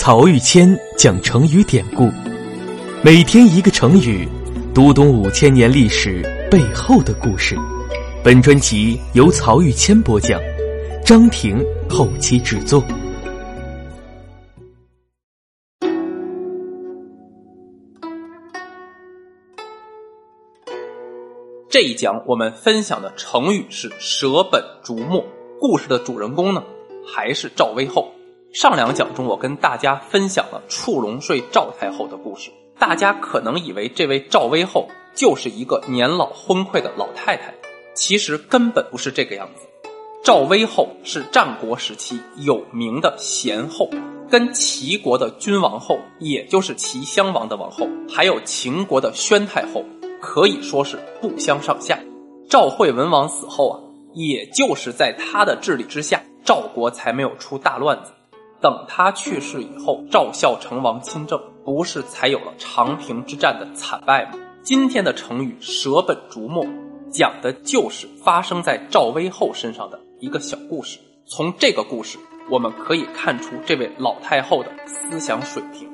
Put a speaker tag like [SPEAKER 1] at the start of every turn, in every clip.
[SPEAKER 1] 曹玉谦讲成语典故，每天一个成语，读懂五千年历史背后的故事。本专辑由曹玉谦播讲，张婷后期制作。
[SPEAKER 2] 这一讲我们分享的成语是“舍本逐末”。故事的主人公呢，还是赵威后。上两讲中，我跟大家分享了触龙睡赵太后的故事。大家可能以为这位赵威后就是一个年老昏聩的老太太，其实根本不是这个样子。赵威后是战国时期有名的贤后，跟齐国的君王后，也就是齐襄王的王后，还有秦国的宣太后，可以说是不相上下。赵惠文王死后啊，也就是在他的治理之下，赵国才没有出大乱子。等他去世以后，赵孝成王亲政，不是才有了长平之战的惨败吗？今天的成语“舍本逐末”，讲的就是发生在赵威后身上的一个小故事。从这个故事，我们可以看出这位老太后的思想水平。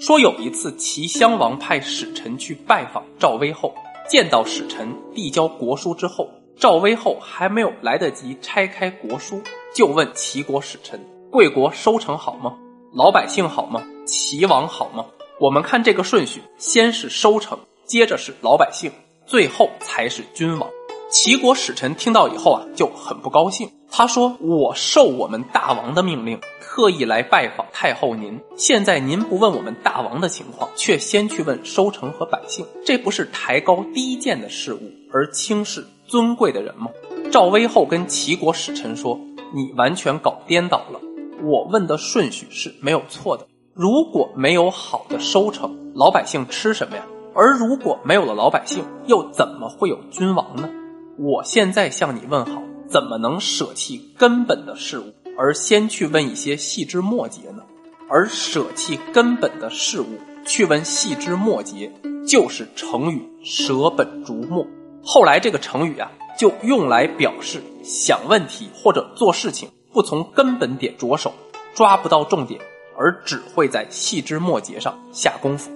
[SPEAKER 2] 说有一次，齐襄王派使臣去拜访赵威后，见到使臣递交国书之后，赵威后还没有来得及拆开国书，就问齐国使臣。贵国收成好吗？老百姓好吗？齐王好吗？我们看这个顺序，先是收成，接着是老百姓，最后才是君王。齐国使臣听到以后啊，就很不高兴。他说：“我受我们大王的命令，特意来拜访太后您。现在您不问我们大王的情况，却先去问收成和百姓，这不是抬高低贱的事物，而轻视尊贵的人吗？”赵威后跟齐国使臣说：“你完全搞颠倒了。”我问的顺序是没有错的。如果没有好的收成，老百姓吃什么呀？而如果没有了老百姓，又怎么会有君王呢？我现在向你问好，怎么能舍弃根本的事物，而先去问一些细枝末节呢？而舍弃根本的事物，去问细枝末节，就是成语“舍本逐末”。后来这个成语啊，就用来表示想问题或者做事情。不从根本点着手，抓不到重点，而只会在细枝末节上下功夫。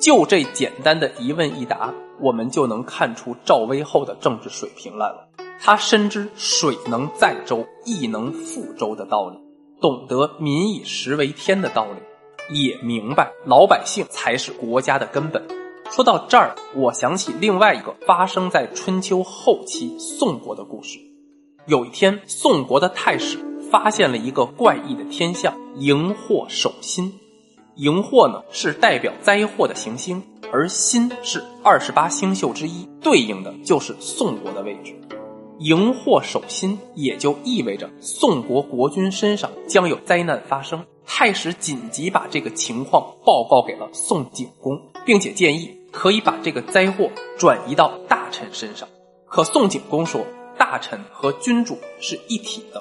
[SPEAKER 2] 就这简单的一问一答，我们就能看出赵威后的政治水平来了。他深知水能载舟，亦能覆舟的道理，懂得民以食为天的道理，也明白老百姓才是国家的根本。说到这儿，我想起另外一个发生在春秋后期宋国的故事。有一天，宋国的太史发现了一个怪异的天象——荧惑守心。荧惑呢是代表灾祸的行星，而心是二十八星宿之一，对应的就是宋国的位置。荧惑守心也就意味着宋国国君身上将有灾难发生。太史紧急把这个情况报告给了宋景公，并且建议可以把这个灾祸转移到大臣身上。可宋景公说。大臣和君主是一体的，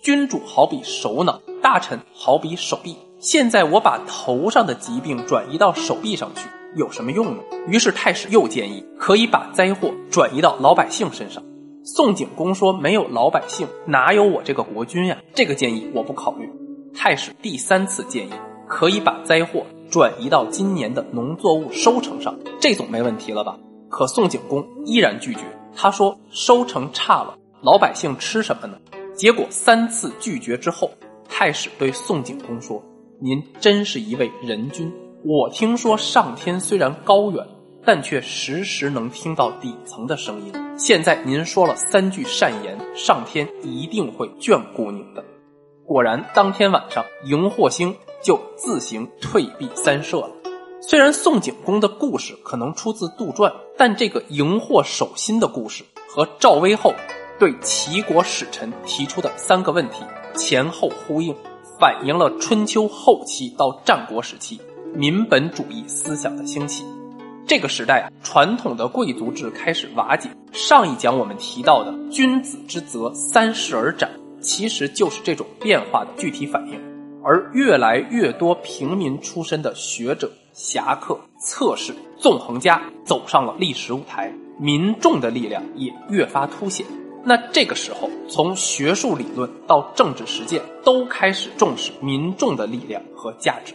[SPEAKER 2] 君主好比首脑，大臣好比手臂。现在我把头上的疾病转移到手臂上去，有什么用呢？于是太史又建议可以把灾祸转移到老百姓身上。宋景公说：“没有老百姓，哪有我这个国君呀？”这个建议我不考虑。太史第三次建议可以把灾祸转移到今年的农作物收成上，这总没问题了吧？可宋景公依然拒绝。他说：“收成差了，老百姓吃什么呢？”结果三次拒绝之后，太史对宋景公说：“您真是一位仁君。我听说上天虽然高远，但却时时能听到底层的声音。现在您说了三句善言，上天一定会眷顾您的。”果然，当天晚上，荧惑星就自行退避三舍了。虽然宋景公的故事可能出自杜撰，但这个荧惑守心的故事和赵威后对齐国使臣提出的三个问题前后呼应，反映了春秋后期到战国时期民本主义思想的兴起。这个时代，传统的贵族制开始瓦解。上一讲我们提到的“君子之泽，三世而斩”，其实就是这种变化的具体反应。而越来越多平民出身的学者。侠客、策士、纵横家走上了历史舞台，民众的力量也越发凸显。那这个时候，从学术理论到政治实践，都开始重视民众的力量和价值。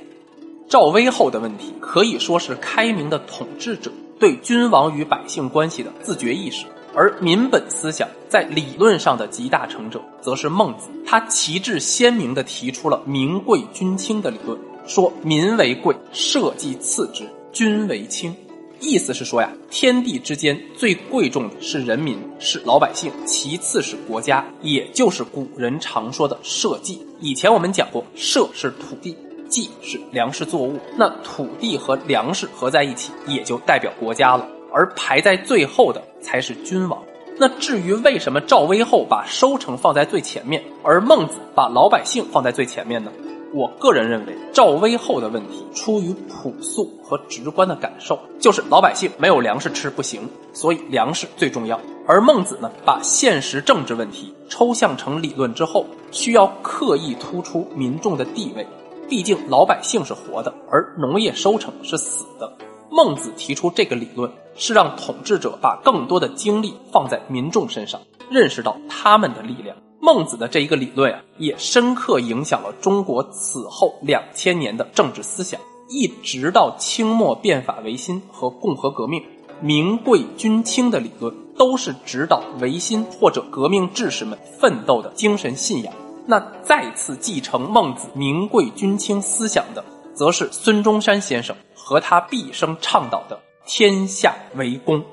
[SPEAKER 2] 赵威后的问题可以说是开明的统治者对君王与百姓关系的自觉意识，而民本思想在理论上的集大成者，则是孟子。他旗帜鲜明地提出了“民贵君轻”的理论，说民为贵，社稷次之，君为轻。意思是说呀，天地之间最贵重的是人民，是老百姓，其次是国家，也就是古人常说的社稷。以前我们讲过，社是土地，稷是粮食作物，那土地和粮食合在一起，也就代表国家了。而排在最后的才是君王。那至于为什么赵威后把收成放在最前面，而孟子把老百姓放在最前面呢？我个人认为，赵威后的问题出于朴素和直观的感受，就是老百姓没有粮食吃不行，所以粮食最重要。而孟子呢，把现实政治问题抽象成理论之后，需要刻意突出民众的地位。毕竟老百姓是活的，而农业收成是死的。孟子提出这个理论，是让统治者把更多的精力放在民众身上，认识到他们的力量。孟子的这一个理论啊，也深刻影响了中国此后两千年的政治思想，一直到清末变法维新和共和革命，民贵君轻的理论都是指导维新或者革命志士们奋斗的精神信仰。那再次继承孟子民贵君轻思想的，则是孙中山先生和他毕生倡导的天下为公。